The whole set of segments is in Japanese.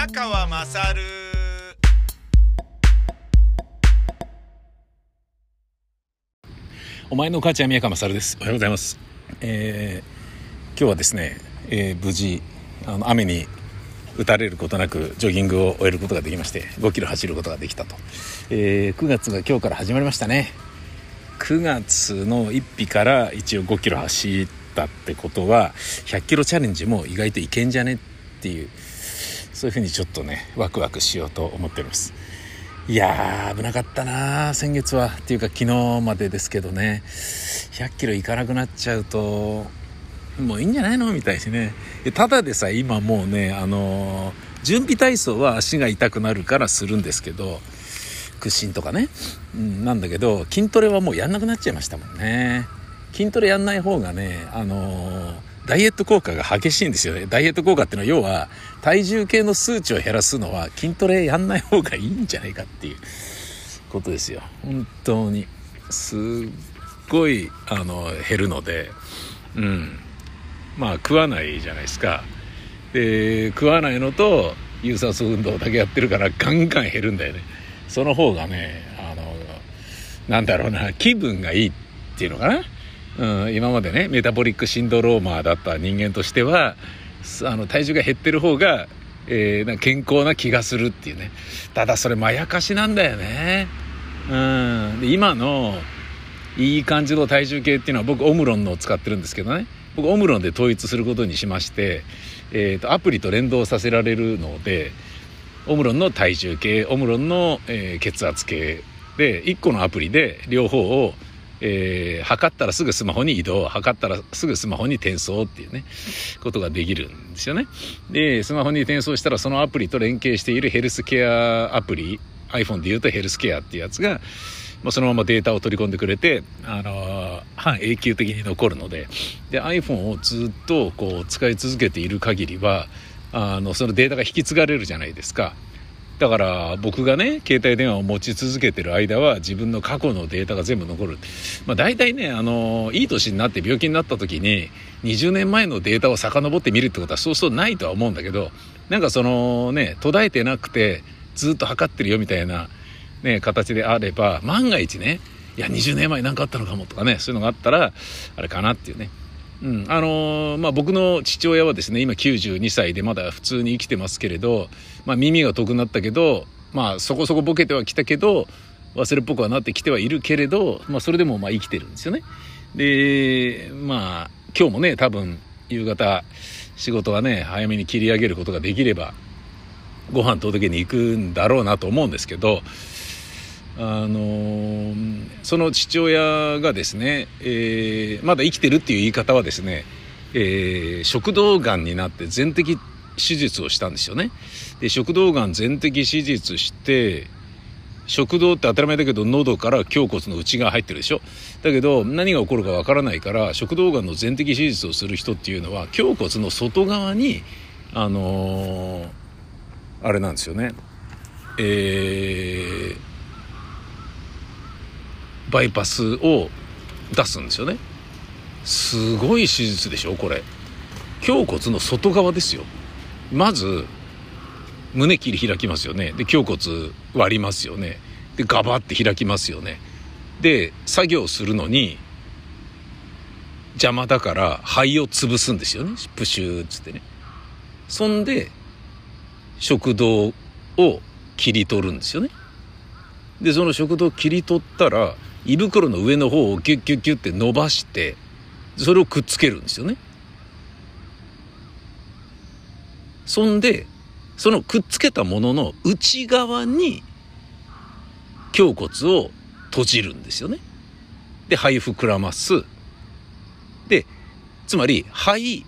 宮川まさるお前の母ちゃん宮川勝です。おはようございます。えー、今日はですね、えー、無事あの雨に打たれることなくジョギングを終えることができまして5キロ走ることができたと、えー、9月が今日から始まりましたね。9月の1日から一応5キロ走ったってことは100キロチャレンジも意外といけんじゃねっていうそういうふうにちょっとねワクワクしようと思っております。いやー危なかったな先月は。っていうか昨日までですけどね。100キロ行かなくなっちゃうともういいんじゃないのみたいにね。ただでさ今もうねあのー、準備体操は足が痛くなるからするんですけど屈伸とかね、うん、なんだけど筋トレはもうやんなくなっちゃいましたもんね。筋トレやんない方がねあのーダイエット効果が激しいんですよね。ダイエット効果っていうのは要は体重計の数値を減らすのは筋トレやんない方がいいんじゃないかっていうことですよ。本当に。すっごいあの減るので、うん。まあ食わないじゃないですか。で、食わないのと有酸素運動だけやってるからガンガン減るんだよね。その方がね、あの、なんだろうな、気分がいいっていうのかな。うん、今までねメタボリックシンドローマーだった人間としてはあの体重が減ってる方が、えー、健康な気がするっていうね。ただそれまやかしなんだよね、うん、で今のいい感じの体重計っていうのは僕オムロンのを使ってるんですけどね。僕オムロンで統一することにしまして、えーと、アプリと連動させられるのでオムロンの体重計オムロンの、えー、血圧計で1個のアプリで両方をえー、測ったらすぐスマホに移動、測ったらすぐスマホに転送っていうね、ことができるんですよね。で、スマホに転送したらそのアプリと連携しているヘルスケアアプリ、iPhone で言うとヘルスケアっていうやつが、まあ、そのままデータを取り込んでくれて、あのー、半永久的に残るので、で、iPhone をずっとこう使い続けている限りは、あの、そのデータが引き継がれるじゃないですか。だから僕がね携帯電話を持ち続けてる間は自分の過去のデータが全部残る、まあ、大体ねあのいい年になって病気になった時に20年前のデータを遡って見るってことはそうそうないとは思うんだけどなんかそのね途絶えてなくてずっと測ってるよみたいな、ね、形であれば万が一ねいや20年前何かあったのかもとかねそういうのがあったらあれかなっていうね。うん、あのー、まあ、僕の父親はですね今92歳でまだ普通に生きてますけれど、まあ、耳が遠くなったけど、まあ、そこそこボケてはきたけど忘れっぽくはなってきてはいるけれど、まあ、それでもまあ生きてるんですよね。でまあ今日もね多分夕方仕事はね早めに切り上げることができればご飯届けに行くんだろうなと思うんですけどあのその父親がですね、えー、まだ生きてるっていう言い方はですね、えー、食道がんになって全摘手術をしたんですよね。で食道がん全摘手術して食道って当たり前だけど喉から胸骨の内側入ってるでしょだけど何が起こるかわからないから食道がんの全摘手術をする人っていうのは胸骨の外側にあのー、あれなんですよねえーバイパスを出すんですよね。すごい手術でしょこれ。胸骨の外側ですよ。まず胸切り開きますよね。で胸骨割りますよね。でガバって開きますよね。で作業するのに邪魔だから肺を潰すんですよね。プシューっつってね。そんで食道を切り取るんですよね。でその食道を切り取ったら胃袋の上の方をキュッキュッキュッって伸ばしてそれをくっつけるんですよね。そんでそのくっつけたものの内側に胸骨を閉じるんですよね。で肺膨らますでつまり肺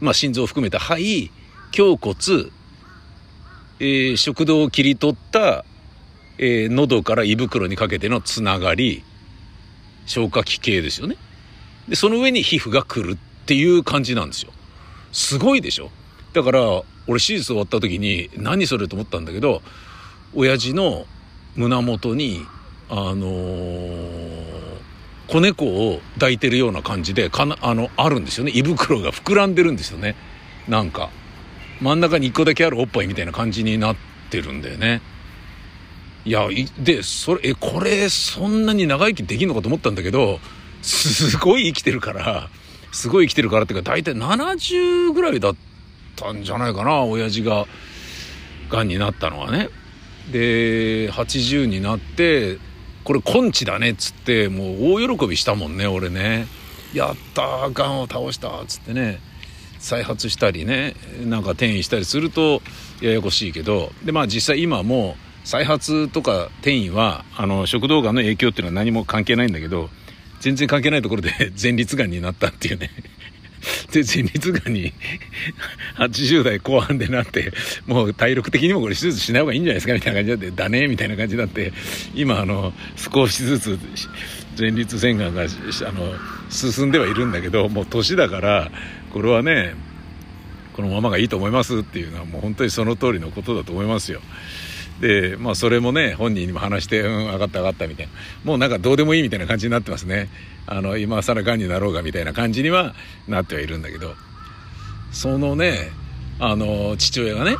まあ心臓を含めた肺胸骨、えー、食道を切り取ったえー、喉から胃袋にかけてのつながり消化器系ですよね。でその上に皮膚が来るっていう感じなんですよ。すごいでしょ？だから俺手術終わった時に何それと思ったんだけど親父の胸元にあのー、子猫を抱いてるような感じでかなあのあるんですよね。胃袋が膨らんでるんですよね。なんか。真ん中に1個だけあるおっぱいみたいな感じになってるんだよね。いや、で、それ、え、これ、そんなに長生きできんのかと思ったんだけど、すごい生きてるから、すごい生きてるからっていうか、大体70ぐらいだったんじゃないかな、親父が、癌になったのはね。で、80になって、これ根治だねっつって、もう大喜びしたもんね、俺ね。やった癌を倒したっつってね。再発したりねなんか転移したりするとややこしいけどでまあ実際今も再発とか転移はあの食道がんの影響っていうのは何も関係ないんだけど全然関係ないところで 前立がんになったっていうね で前立がんに80代後半でなってもう体力的にもこれ手術しない方がいいんじゃないですかみたいな感じになってだねみたいな感じになって今あの少しずつ前立腺がんがあの進んではいるんだけどもう年だからこれはねこのままがいいと思いますっていうのはもう本当にその通りのことだと思いますよ。でまあそれもね本人にも話して「うん分かった分かった」みたいな。もうなんかどうでもいいみたいな感じになってますね。あの今更がんになろうがみたいな感じにはなってはいるんだけど。そのねあの父親がね、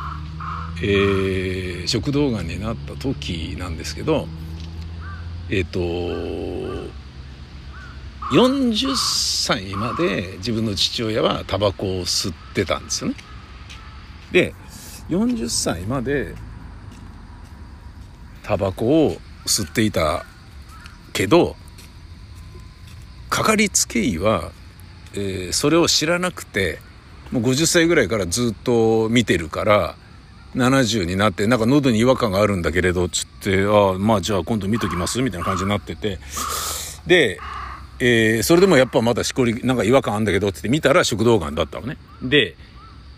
えー、食道がんになった時なんですけどえっ、ー、と40歳まで自分の父親はタバコを吸ってたんですよね。で40歳までタバコを吸っていたけどかかりつけ医は、えー、それを知らなくてもう50歳ぐらいからずっと見てるから70になってなんか喉に違和感があるんだけれどつってああまあじゃあ今度見ときますみたいな感じになってて。でえー、それでもやっぱまだしこり、なんか違和感あるんだけどって見たら食道がんだったのね。で、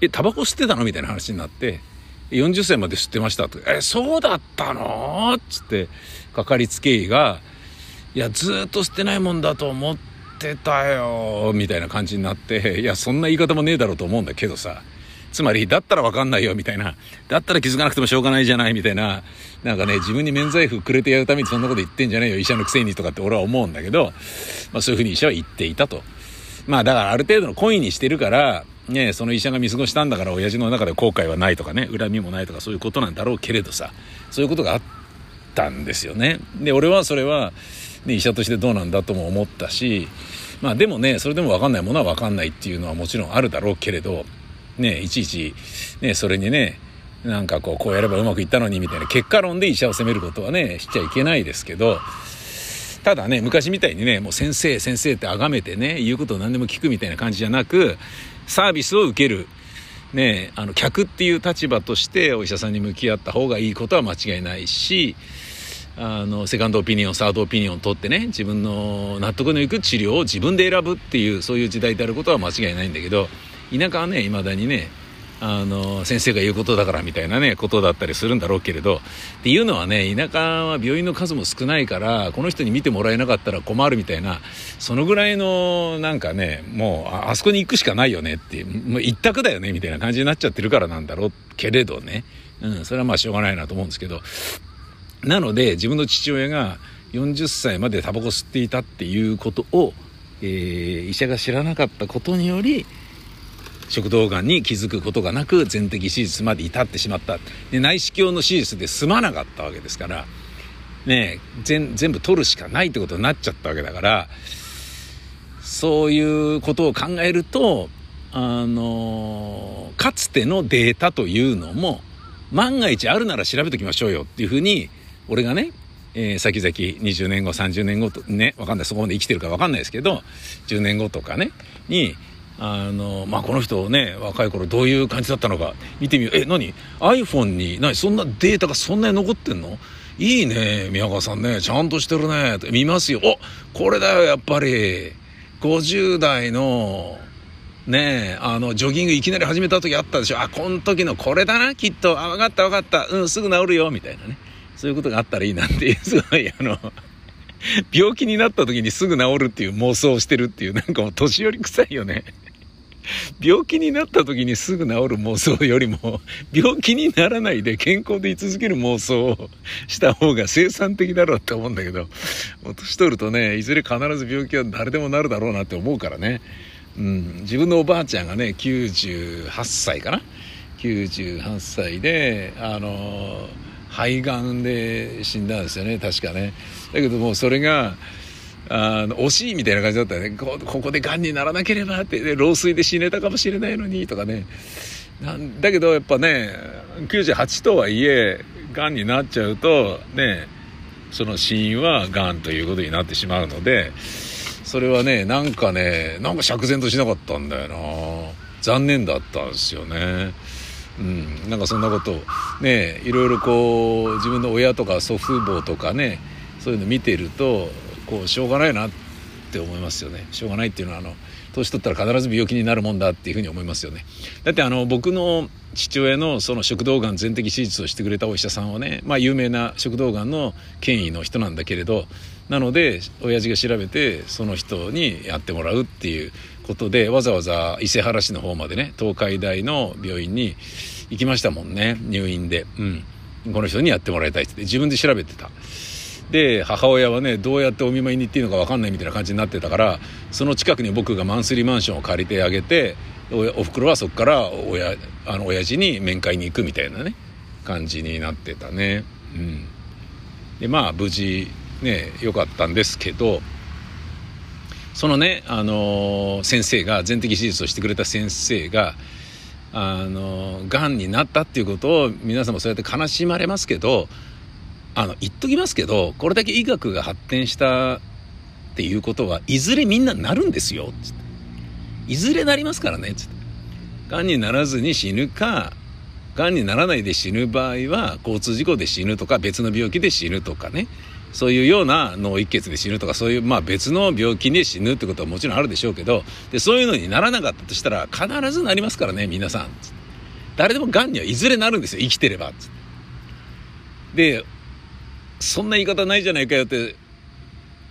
え、タバコ吸ってたの？みたいな話になって、40歳まで吸ってました？と。え、そうだったの？つって、かかりつけ医が、いや、ずっと吸ってないもんだと思ってたよ、みたいな感じになって、いや、そんな言い方もねえだろうと思うんだけどさ、つまり、だったらわかんないよ、みたいな。だったら気づかなくてもしょうがないじゃない、みたいな。なんかね、自分に免罪符くれてやるためにそんなこと言ってんじゃねえよ、医者のくせにとかって俺は思うんだけど、まあそういうふうに医者は言っていたと。まあだからある程度の恋にしてるから、ね、その医者が見過ごしたんだから親父の中で後悔はないとかね、恨みもないとかそういうことなんだろうけれどさ、そういうことがあったんですよね。で、俺はそれは、ね、医者としてどうなんだとも思ったし、まあでもね、それでも分かんないものは分かんないっていうのはもちろんあるだろうけれど、ね、いちいち、ね、それにね、なんかこう、こうやればうまくいったのにみたいな結果論で医者を責めることはね、しちゃいけないですけど、ただね、昔みたいにね、もう先生、先生って崇めてね、言うことを何でも聞くみたいな感じじゃなく、サービスを受ける、ね、あの、客っていう立場としてお医者さんに向き合った方がいいことは間違いないし、あの、セカンドオピニオン、サードオピニオン取ってね、自分の納得のいく治療を自分で選ぶっていう、そういう時代であることは間違いないんだけど、田舎はね、いまだにね、あの、先生が言うことだからみたいなね、ことだったりするんだろうけれど、っていうのはね、田舎は病院の数も少ないから、この人に見てもらえなかったら困るみたいな、そのぐらいの、なんかね、もう、あそこに行くしかないよねっていう、もう一択だよねみたいな感じになっちゃってるからなんだろうけれどね、うん、それはまあしょうがないなと思うんですけど、なので、自分の父親が40歳までタバコ吸っていたっていうことを、えー、医者が知らなかったことにより、食道がんに気づくことがなく全摘手術まで至ってしまった。で内視鏡の手術で済まなかったわけですからね全全部取るしかないってことになっちゃったわけだからそういうことを考えるとあのかつてのデータというのも万が一あるなら調べときましょうよっていうふうに俺がねえー、先々20年後30年後とねわかんないそこまで生きてるかわかんないですけど10年後とかねにあの、まあ、この人ね、若い頃どういう感じだったのか見てみよう。え、何 ?iPhone に、何？そんなデータがそんなに残ってんの？いいね、宮川さんね、ちゃんとしてるね、見ますよ。おこれだよ、やっぱり。50代の、ねあの、ジョギングいきなり始めた時あったでしょ。あ、この時のこれだな、きっと。あ、分かった分かった。うん、すぐ治るよ、みたいなね。そういうことがあったらいいなっていう、すごい、あの、病気になった時にすぐ治るっていう妄想をしてるっていう、なんかもう年寄り臭いよね。病気になった時にすぐ治る妄想よりも、病気にならないで健康で居続ける妄想をした方が生産的だろうって思うんだけど、年取るとね、いずれ必ず病気は誰でもなるだろうなって思うからね。うん、自分のおばあちゃんがね、98歳かな98歳であの肺がんで死んだんですよね確かねだけどもうそれがあの惜しいみたいな感じだったよね。こここでがんにならなければって。で老衰で死ねたかもしれないのにとかね。なんだけどやっぱね98とはいえがんになっちゃうとねその死因はがんということになってしまうのでそれはねなんかねなんか釈然としなかったんだよな。残念だったんですよね。うん。なんかそんなことねいろいろこう自分の親とか祖父母とかねそういうの見てるとこうしょうがないなって思いますよね。しょうがないっていうのはあの年取ったら必ず病気になるもんだっていうふうに思いますよね。だってあの僕の父親のその食道がん全摘手術をしてくれたお医者さんはね、まあ、有名な食道がんの権威の人なんだけれどなので親父が調べてその人にやってもらうっていうことでわざわざ伊勢原市の方までね東海大の病院に行きましたもんね入院で、うん、この人にやってもらいたいって。自分で調べてた。で母親はねどうやってお見舞いに行っていいのか分かんないみたいな感じになってたからその近くに僕がマンスリーマンションを借りてあげておふくろはそこから親あの親父に面会に行くみたいなね感じになってたね。うん、でまあ無事ね良かったんですけどそのね、あの、先生が全摘手術をしてくれた先生があのがんになったっていうことを皆さんもそうやって悲しまれますけどあの、言っときますけど、これだけ医学が発展したっていうことはいずれみんななるんですよ。つっていずれなりますからね。つって。癌にならずに死ぬか、癌にならないで死ぬ場合は、交通事故で死ぬとか、別の病気で死ぬとかね。そういうような脳一血で死ぬとか、そういう、まあ別の病気で死ぬってことはもちろんあるでしょうけど、で、そういうのにならなかったとしたら、必ずなりますからね、皆さん。誰でも癌にはいずれなるんですよ、生きてれば。で、そんな言い方ないじゃないかよって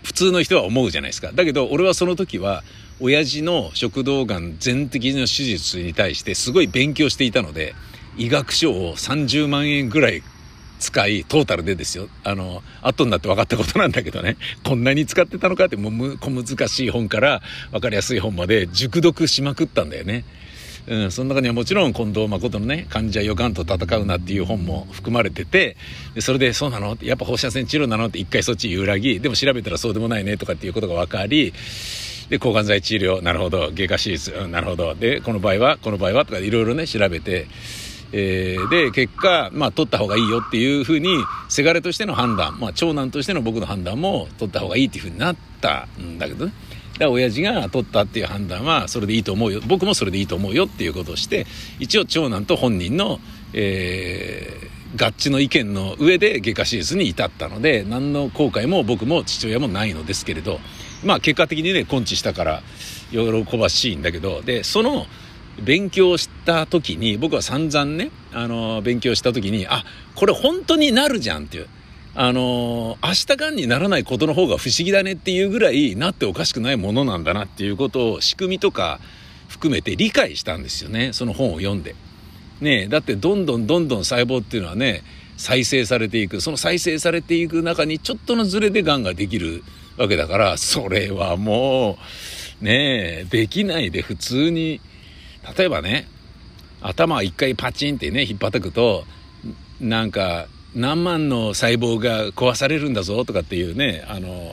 普通の人は思うじゃないですか。だけど俺はその時は親父の食道がん全摘の手術に対してすごい勉強していたので医学書を30万円ぐらい使いトータルでですよあの後になって分かったことなんだけどねこんなに使ってたのかってもう小難しい本から分かりやすい本まで熟読しまくったんだよね。うん、その中にはもちろん近藤誠のね「患者よがんと戦うな」っていう本も含まれててでそれで「そうなの?」やっぱ放射線治療なの？って一回そっち揺らぎでも調べたらそうでもないねとかっていうことが分かりで抗がん剤治療なるほど外科手術、うん、なるほどでこの場合はこの場合はとかいろいろね調べて。えー、で結果、まあ、取った方がいいよっていうふうにせがれとしての判断、まあ、長男としての僕の判断も取った方がいいっていうふうになったんだけどねだ親父が取ったっていう判断はそれでいいと思うよ。僕もそれでいいと思うよっていうことをして一応長男と本人の、えー、合致の意見の上で外科手術に至ったので何の後悔も僕も父親もないのですけれどまあ結果的にね根治したから喜ばしいんだけどでその勉強した時に僕は散々ねあの勉強した時にあこれ本当になるじゃんっていう。あの明日がんにならないことの方が不思議だねっていうぐらいなっておかしくないものなんだなっていうことを仕組みとか含めて理解したんですよね。その本を読んで。ねだってどんどんどんどん細胞っていうのはね再生されていく。その再生されていく中にちょっとのズレでがんができるわけだからそれはもうねえできないで普通に。例えばね頭一回パチンってね引っ張たくとなんか何万の細胞が壊されるんだぞとかっていうねあの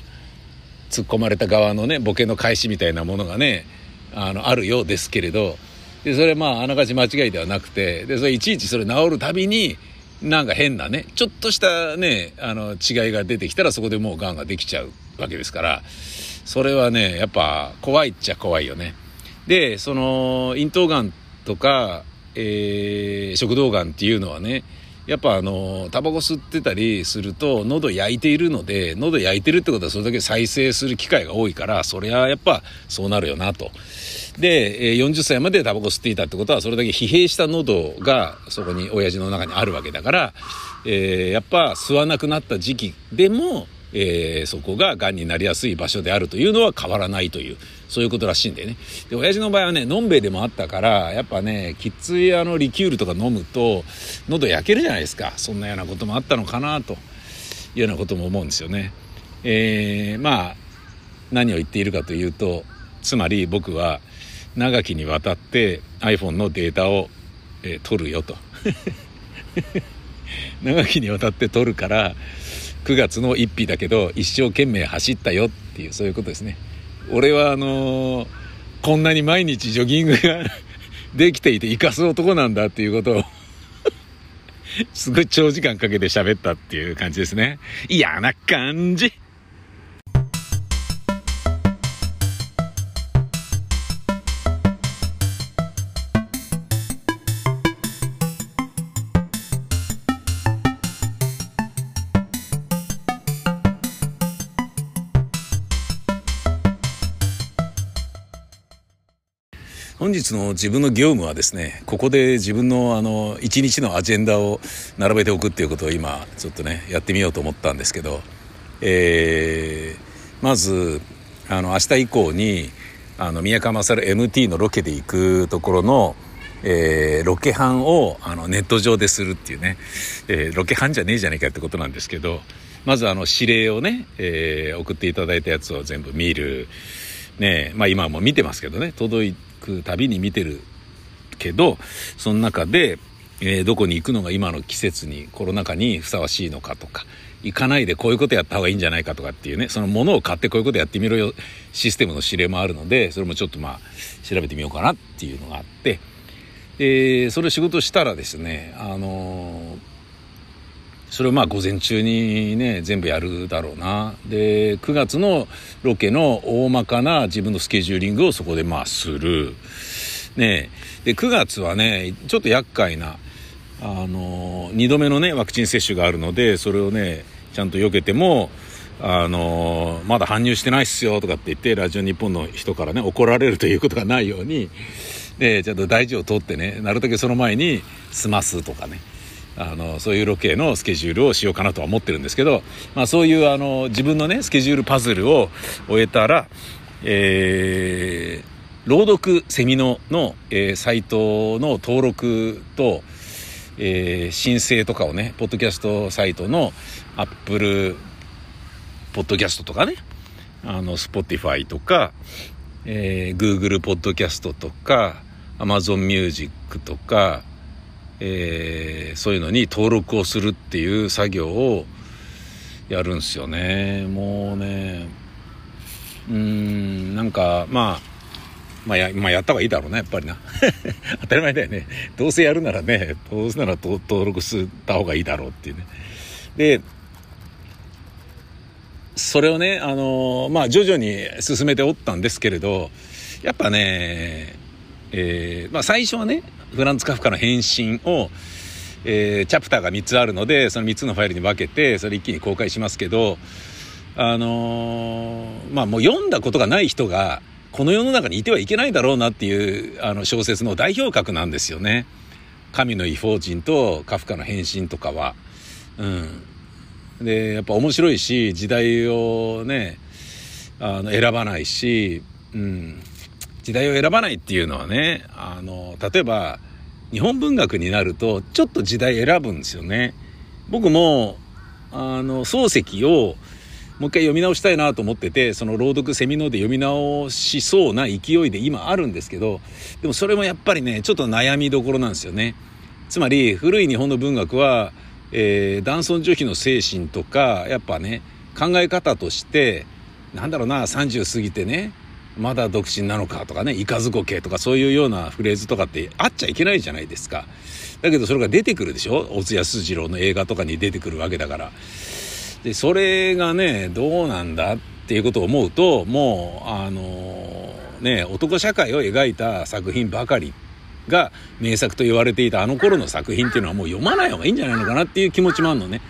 突っ込まれた側のねボケの返しみたいなものがねあのあるようですけれどでそれまああながち間違いではなくてでそれいちいちそれ治るたびになんか変なねちょっとしたねあの違いが出てきたらそこでもうがんができちゃうわけですからそれはねやっぱ怖いっちゃ怖いよね。でその咽頭がんとか、えー、食道がんっていうのはねやっぱあのタバコ吸ってたりすると喉焼いているので喉焼いてるってことはそれだけ再生する機会が多いからそりゃやっぱそうなるよなと。で40歳までタバコ吸っていたってことはそれだけ疲弊した喉がそこに親父の中にあるわけだから、えー、やっぱ吸わなくなった時期でもえー、そこが癌になりやすい場所であるというのは変わらないというそういうことらしいんでね。で親父の場合はねのんべえでもあったからやっぱねきついあのリキュールとか飲むと喉焼けるじゃないですか。そんなようなこともあったのかなというようなことも思うんですよね。えー、まあ何を言っているかというとつまり僕は長きにわたって iPhone のデータをえー、撮るよと。長きにわたって撮 るから9月の1日だけど一生懸命走ったよっていうそういうことですね。俺はあのー、こんなに毎日ジョギングが できていて生かす男なんだっていうことを すごい長時間かけて喋ったっていう感じですね。嫌な感じ。日の自分の業務はですねここで自分のあの一日のアジェンダを並べておくっていうことを今ちょっとねやってみようと思ったんですけど、えー、まずあの明日以降にあの宮川勝 MT のロケで行くところのえー、ロケハンをあのネット上でするっていうね、えー、ロケハンじゃねえじゃねえかってことなんですけどまずあの指令をね、えー、送っていただいたやつを全部見る。ねまあ今も見てますけどね届くたびに見てるけどその中で、えー、どこに行くのが今の季節にコロナ禍にふさわしいのかとか行かないでこういうことやった方がいいんじゃないかとかっていうねそのものを買ってこういうことやってみろよシステムの指令もあるのでそれもちょっとまあ調べてみようかなっていうのがあって、えー、それ仕事したらですねあのーそれをまあ午前中にね全部やるだろうな。で9月のロケの大まかな自分のスケジューリングをそこでまあする。ねで9月はねちょっと厄介なあの2度目のねワクチン接種があるのでそれをねちゃんと避けてもあのまだ搬入してないっすよとかって言ってラジオ日本の人からね怒られるということがないように、でちゃんと大事を取ってねなるだけその前に済ますとかね。あのそういうロケのスケジュールをしようかなとは思ってるんですけど、まあ、そういうあの自分のねスケジュールパズルを終えたら、えー、朗読セミノの、えー、サイトの登録と、えー、申請とかをねポッドキャストサイトのアップルポッドキャストとかねあの Spotify とか、えー、Google ポッドキャストとか Amazon Music とかえー、そういうのに登録をするっていう作業をやるんすよね。もうねうんなんかまあまあや、まあ、やった方がいいだろうねやっぱりな。当たり前だよね。どうせやるならねどうせなら登録した方がいいだろうっていうね。でそれをねあのまあ徐々に進めておったんですけれどやっぱねえー、まあ最初はねフランツ・カフカの返信を、えー、チャプターが3つあるのでその3つのファイルに分けてそれ一気に公開しますけどあのー、まあもう読んだことがない人がこの世の中にいてはいけないだろうなっていうあの小説の代表格なんですよね。神の異邦人とカフカの変身とかは。うん。で、やっぱ面白いし、時代をね、あの、選ばないし、うん。時代を選ばないっていうのはねあの例えば日本文学になるとちょっと時代選ぶんですよね。僕もあの漱石をもう一回読み直したいなと思っててその朗読セミノーで読み直しそうな勢いで今あるんですけどでもそれもやっぱりねちょっと悩みどころなんですよね。つまり古い日本の文学は、えー、男尊女卑の精神とかやっぱね考え方としてなんだろうな30過ぎてねまだ独身なのかとかね、いかずこけとかそういうようなフレーズとかってあっちゃいけないじゃないですか。だけどそれが出てくるでしょ？小津安二郎の映画とかに出てくるわけだから。で、それがね、どうなんだっていうことを思うと、もう、あのね、男社会を描いた作品ばかりが名作と言われていたあの頃の作品っていうのはもう読まない方がいいんじゃないのかなっていう気持ちもあるのね。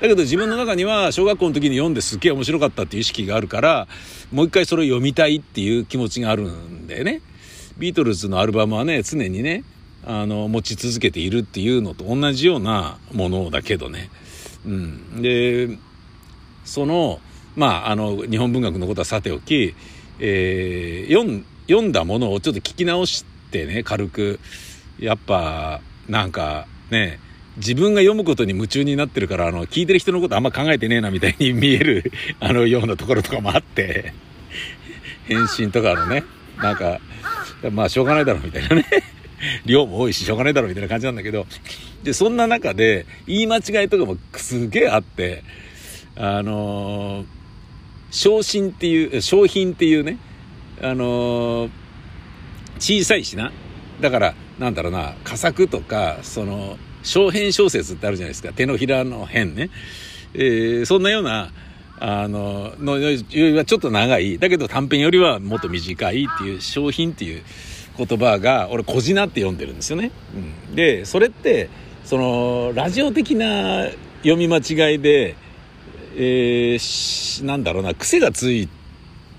だけど自分の中には小学校の時に読んですっげえ面白かったっていう意識があるからもう一回それを読みたいっていう気持ちがあるんだよね。ビートルズのアルバムはね常にねあの持ち続けているっていうのと同じようなものだけどね。うん、でそのまああの日本文学のことはさておき、えー、読読んだものをちょっと聞き直してね軽くやっぱなんかね自分が読むことに夢中になってるから、あの、聞いてる人のことあんま考えてねえなみたいに 見える、あの、ようなところとかもあって、返信とかのね、なんか、まあ、しょうがないだろうみたいなね。量も多いししょうがないだろうみたいな感じなんだけど、で、そんな中で言い間違いとかもすげえあって、あのー、商品っていう、商品っていうね、あのー、小さいしな。だから、なんだろうな、佳作とか、その、小編小説ってあるじゃないですか。手のひらの編ね。えー、そんなような、あの、のよりはちょっと長い。だけど短編よりはもっと短いっていう商品っていう言葉が、俺、小字なって読んでるんですよね。うん、で、それって、その、ラジオ的な読み間違いで、えー、なんだろうな、癖がつい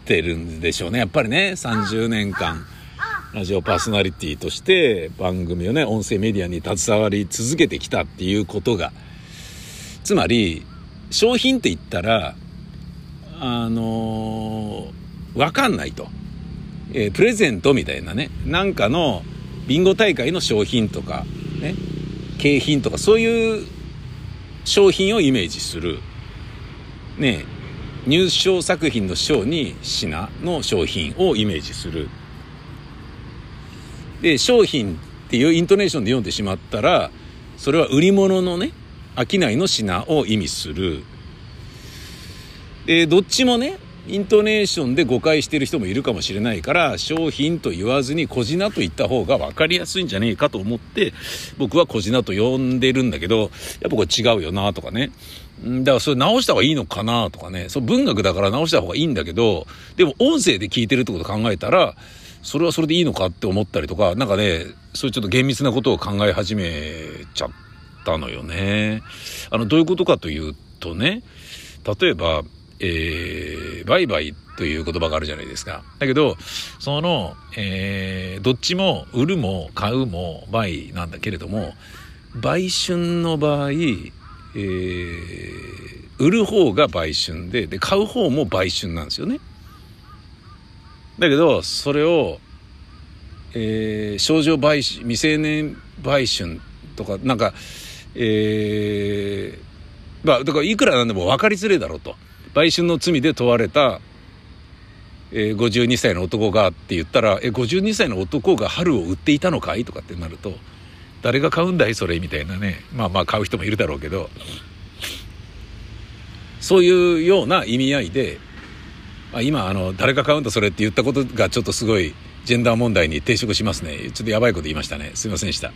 てるんでしょうね。やっぱりね、30年間。ラジオパーソナリティとして番組をね、音声メディアに携わり続けてきたっていうことが、つまり、商品って言ったら、あのー、わかんないと。えー、プレゼントみたいなね、なんかのビンゴ大会の商品とか、ね、景品とか、そういう商品をイメージする。ね、入賞作品の賞に品の商品をイメージする。で、商品っていうイントネーションで読んでしまったら、それは売り物のね、商いの品を意味する。で、どっちもね、イントネーションで誤解してる人もいるかもしれないから、商品と言わずに小品と言った方が分かりやすいんじゃねえかと思って、僕は小品と呼んでるんだけど、やっぱこれ違うよなとかね。だからそれ直した方がいいのかなとかね。そう文学だから直した方がいいんだけど、でも音声で聞いてるってこと考えたら、それはそれでいいのかって思ったりとか、なんかね、そういうちょっと厳密なことを考え始めちゃったのよね。あの、どういうことかというとね、例えば、えー、売買という言葉があるじゃないですか。だけど、その、えー、どっちも売るも買うも売なんだけれども、売春の場合、えー、売る方が売春で、で、買う方も売春なんですよね。だけど、それを、えー、少女売春、未成年売春とか、なんか、えー、まあ、だからいくらなんでも分かりづれだろうと。売春の罪で問われた、えー、52歳の男がって言ったら、え、52歳の男が春を売っていたのかいとかってなると、誰が買うんだいそれみたいなね。まあまあ買う人もいるだろうけど、そういうような意味合いで、あ今、あの、誰が買うんだそれって言ったことがちょっとすごい、ジェンダー問題に抵触しますね。ちょっとやばいこと言いましたね。すいませんでした。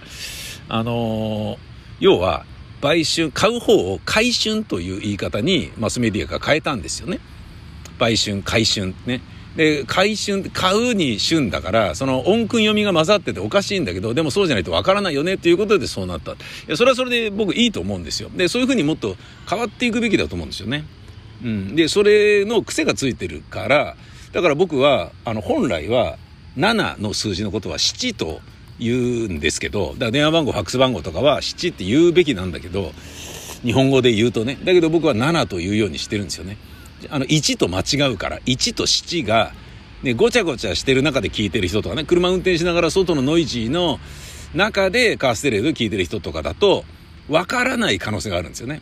あのー、要は、売春、買う方を買春という言い方にマスメディアが変えたんですよね。売春、買春ね。で、買春買うに春だから、その音訓読みが混ざってておかしいんだけど、でもそうじゃないとわからないよねっていうことでそうなった。いや、それはそれで僕いいと思うんですよ。で、そういうふうにもっと変わっていくべきだと思うんですよね。うん。で、それの癖がついてるから、だから僕は、あの、本来は、7の数字のことは7と言うんですけど、だから電話番号、ファックス番号とかは7って言うべきなんだけど、日本語で言うとね。だけど僕は7というようにしてるんですよね。あの、1と間違うから、1と7が、ね、ごちゃごちゃしてる中で聞いてる人とかね、車運転しながら外のノイジーの中でカーステレオで聞いてる人とかだと、わからない可能性があるんですよね。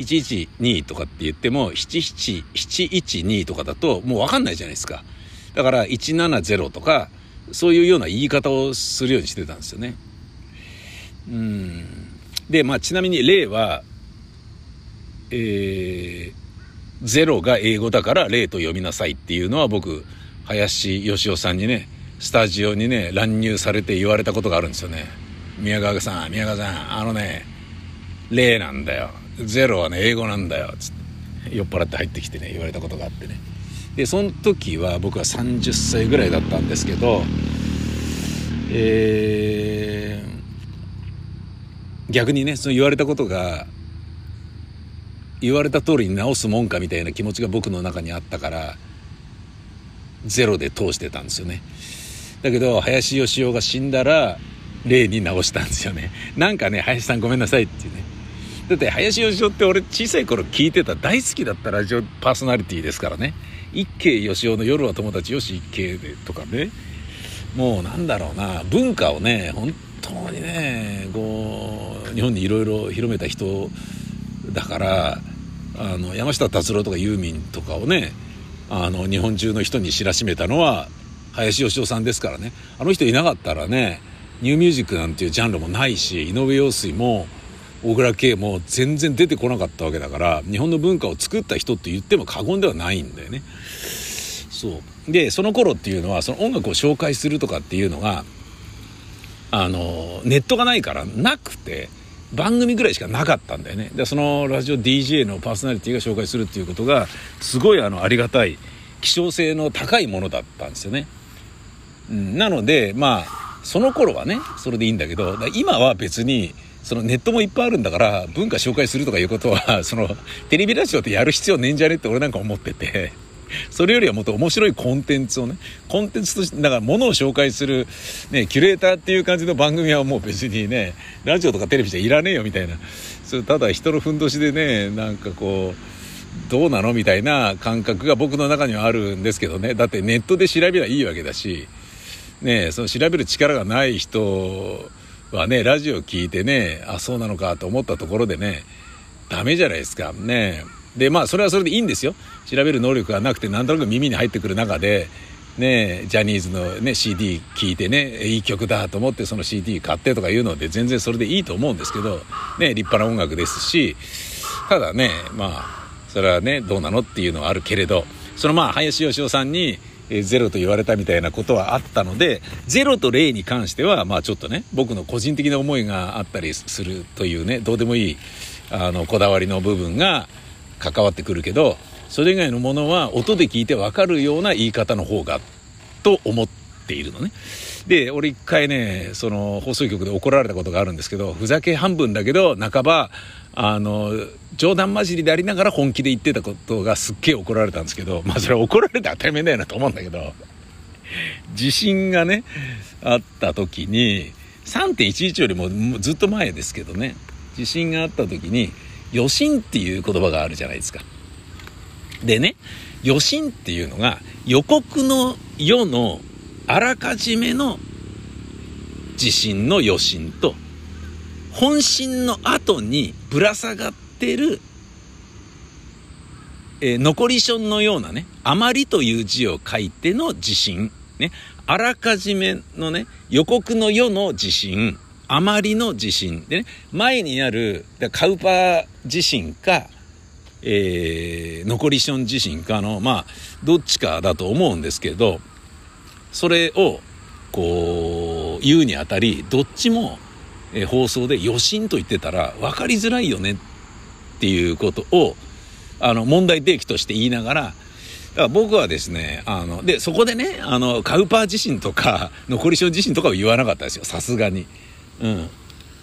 112とかって言っても、77712とかだともうわかんないじゃないですか。だから170とか、そういうような言い方をするようにしてたんですよね。うん。で、まあちなみに例は、えー、0が英語だから例と読みなさいっていうのは僕、林義雄さんにね、スタジオにね、乱入されて言われたことがあるんですよね。宮川さん、宮川さん、あのね、例なんだよ。ゼロはね、英語なんだよ。つって酔っ払って入ってきてね、言われたことがあってね。で、その時は僕は30歳ぐらいだったんですけど、えー、逆にね、その言われたことが、言われた通りに直すもんかみたいな気持ちが僕の中にあったから、ゼロで通してたんですよね。だけど、林義雄が死んだら、例に直したんですよね。なんかね、林さんごめんなさいっていうね。だって林義雄って俺小さい頃聞いてた大好きだったラジオパーソナリティですからね。一慶義雄の夜は友達よし一慶でとかね。もうなんだろうな。文化をね本当にねこう日本にいろいろ広めた人だからあの山下達郎とかユーミンとかをねあの日本中の人に知らしめたのは林義雄さんですからね。あの人いなかったらねニューミュージックなんていうジャンルもないし井上陽水も小倉圭も全然出てこなかったわけだから日本の文化を作った人って言っても過言ではないんだよね。そう。でその頃っていうのはその音楽を紹介するとかっていうのがあのネットがないからなくて番組ぐらいしかなかったんだよね。でそのラジオ DJ のパーソナリティが紹介するっていうことがすごいあのありがたい希少性の高いものだったんですよね、うん、なのでまあその頃はねそれでいいんだけど今は別にそのネットもいっぱいあるんだから文化紹介するとかいうことは そのテレビラジオってやる必要ねえんじゃねって俺なんか思っててそれよりはもっと面白いコンテンツをね、コンテンツとして、だから物を紹介する、ね、キュレーターっていう感じの番組はもう別にね、ラジオとかテレビじゃいらねえよみたいな。それただ人のふんどしでね、なんかこう、どうなのみたいな感覚が僕の中にはあるんですけどね。だってネットで調べりゃいいわけだし、ね、その調べる力がない人はね、ラジオ聞いてね、あ、そうなのかと思ったところでね、ダメじゃないですか。ね。で、まあ、それはそれでいいんですよ。調べる能力がなくて、なんとなく耳に入ってくる中で、ね、ジャニーズの、ね、CD 聴いてね、いい曲だと思ってその CD 買ってとか言うので、全然それでいいと思うんですけど、ね、立派な音楽ですし、ただね、まあ、それはね、どうなのっていうのはあるけれど、そのまあ、林芳雄さんに、えゼロと言われたみたいなことはあったので、ゼロと0に関しては、まあちょっとね、僕の個人的な思いがあったりするというね、どうでもいい、あの、こだわりの部分が、関わってくるけどそれ以外のものは音で聞いて分かるような言い方の方がと思っているのね。で俺一回ねその放送局で怒られたことがあるんですけどふざけ半分だけど半ばあの冗談交じりでありながら本気で言ってたことがすっげえ怒られたんですけどまあそれは怒られて当たり前だよなと思うんだけど地震がねあった時に3.11よりもずっと前ですけどね地震があった時に余震っていう言葉があるじゃないですか。でね、余震っていうのが予告の世のあらかじめの地震の余震と本震の後にぶら下がってる、えー、残りションのようなね、あまりという字を書いての地震、ね、あらかじめのね、予告の世の地震、あまりの地震でね、前にあるカウパー地震か、えー、残りション地震かの、まあ、どっちかだと思うんですけど、それを、こう、言うにあたり、どっちも、え、放送で余震と言ってたら分かりづらいよねっていうことを、あの、問題提起として言いながら、だから僕はですね、あの、で、そこでね、あの、カウパー地震とか、残りション地震とかは言わなかったですよ、さすがに。うん、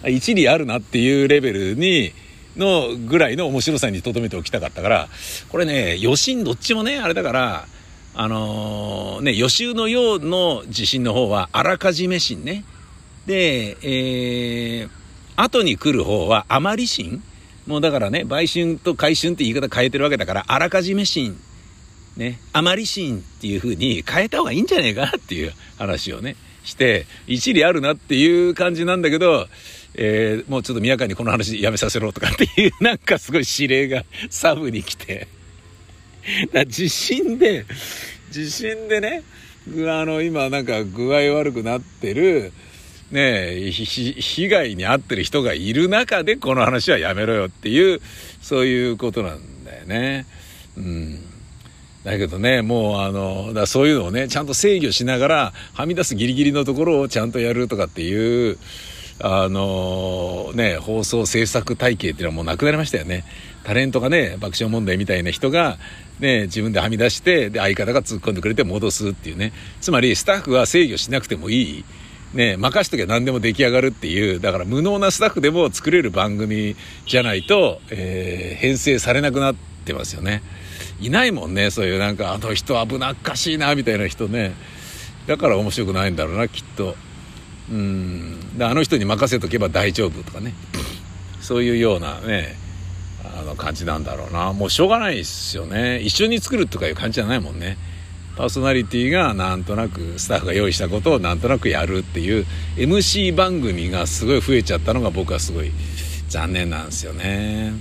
一理あるなっていうレベルにのぐらいの面白さにとどめておきたかったから。これね余震どっちもねあれだからあのー、ね予習のようの地震の方はあらかじめ震ねでえー、後に来る方はあまり震もうだからね売春と回春って言い方変えてるわけだからあらかじめ震ねあまり震っていう風に変えた方がいいんじゃねえかっていう話をねして、一理あるなっていう感じなんだけど、えー、もうちょっと宮川にこの話やめさせろとかっていう、なんかすごい指令がサブに来て、だ地震で、地震でね、あの、今なんか具合悪くなってる、ね被害に遭ってる人がいる中でこの話はやめろよっていう、そういうことなんだよね。うん。だけどね、もうあの、だそういうのをね、ちゃんと制御しながら、はみ出すギリギリのところをちゃんとやるとかっていう、あのね、放送制作体系っていうのはもうなくなりましたよね。タレントがね、爆笑問題みたいな人が、ね、自分ではみ出して、で、相方が突っ込んでくれて戻すっていうね。つまり、スタッフは制御しなくてもいい。ね、任しときゃ何でも出来上がるっていう、だから無能なスタッフでも作れる番組じゃないと、えー、編成されなくなってますよね。いないもんねそういうなんかあの人危なっかしいなみたいな人ね。だから面白くないんだろうなきっと。うん。であの人に任せとけば大丈夫とかね。そういうようなねあの感じなんだろうな。もうしょうがないですよね。一緒に作るとかいう感じじゃないもんね。パーソナリティがなんとなくスタッフが用意したことをなんとなくやるっていう MC 番組がすごい増えちゃったのが僕はすごい残念なんですよね。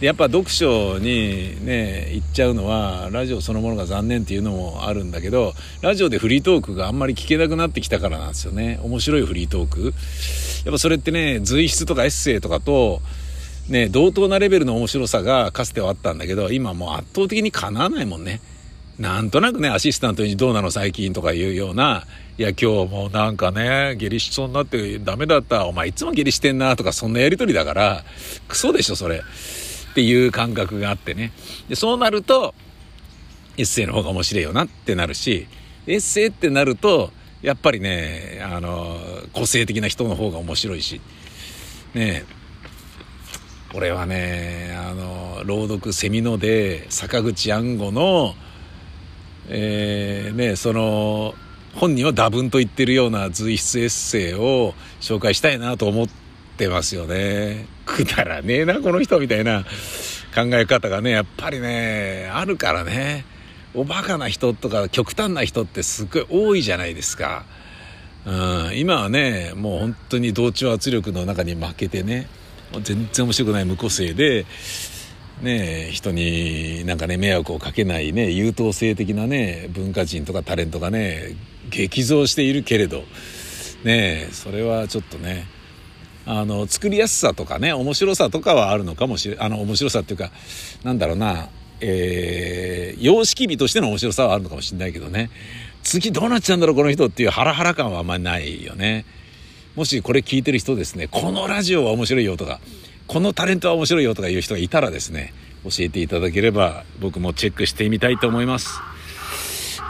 でやっぱ読書にね行っちゃうのはラジオそのものが残念っていうのもあるんだけどラジオでフリートークがあんまり聞けなくなってきたからなんですよね。面白いフリートーク。やっぱそれってね随筆とかエッセイとかとね同等なレベルの面白さがかつてはあったんだけど今もう圧倒的にかなわないもんね。なんとなくねアシスタントにどうなの最近とかいうようないや今日もなんかね下痢しそうになってダメだったお前いつも下痢してんなとかそんなやり取りだからクソでしょそれっていう感覚があってね。で、そうなると、エッセイの方が面白いよなってなるし、エッセイってなると、やっぱりね、あの、個性的な人の方が面白いし、ねえ俺はね、あの、朗読セミノで、坂口安吾の、えー、ね、その、本人は打分と言ってるような随筆エッセイを紹介したいなと思って、ってますよね。くだらねえな、この人みたいな考え方がね、やっぱりね、あるからね。おバカな人とか極端な人ってすっごい多いじゃないですか。うん、今はね、もう本当に同調圧力の中に負けてね、全然面白くない無個性で、ね、人になんかね迷惑をかけないね優等生的なね文化人とかタレントがね激増しているけれどねそれはちょっとねあの作りやすさとかね面白さとかはあるのかもしれあの面白さっていうかなんだろうなえー、様式美としての面白さはあるのかもしれないけどね。次どうなっちゃうんだろうこの人っていうハラハラ感はあんまりないよね。もしこれ聞いてる人ですねこのラジオは面白いよとかこのタレントは面白いよとかいう人がいたらですね教えていただければ僕もチェックしてみたいと思います。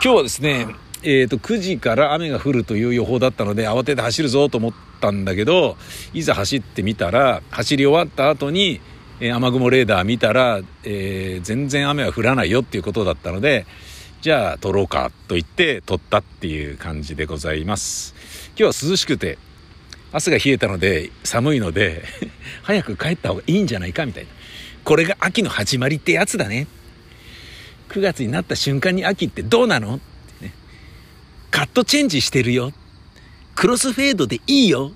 今日はですねえー、と9時から雨が降るという予報だったので慌てて走るぞと思ったんだけどいざ走ってみたら走り終わった後に、え、雨雲レーダー見たら、えー、全然雨は降らないよっていうことだったのでじゃあ撮ろうかと言って撮ったっていう感じでございます。今日は涼しくて朝が冷えたので寒いので 早く帰った方がいいんじゃないかみたいなこれが秋の始まりってやつだね9月になった瞬間に秋ってどうなの？ってねカットチェンジしてるよ。クロスフェードでいいよ。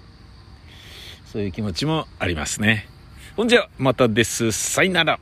そういう気持ちもありますね。ほんじゃ、またです。さよなら。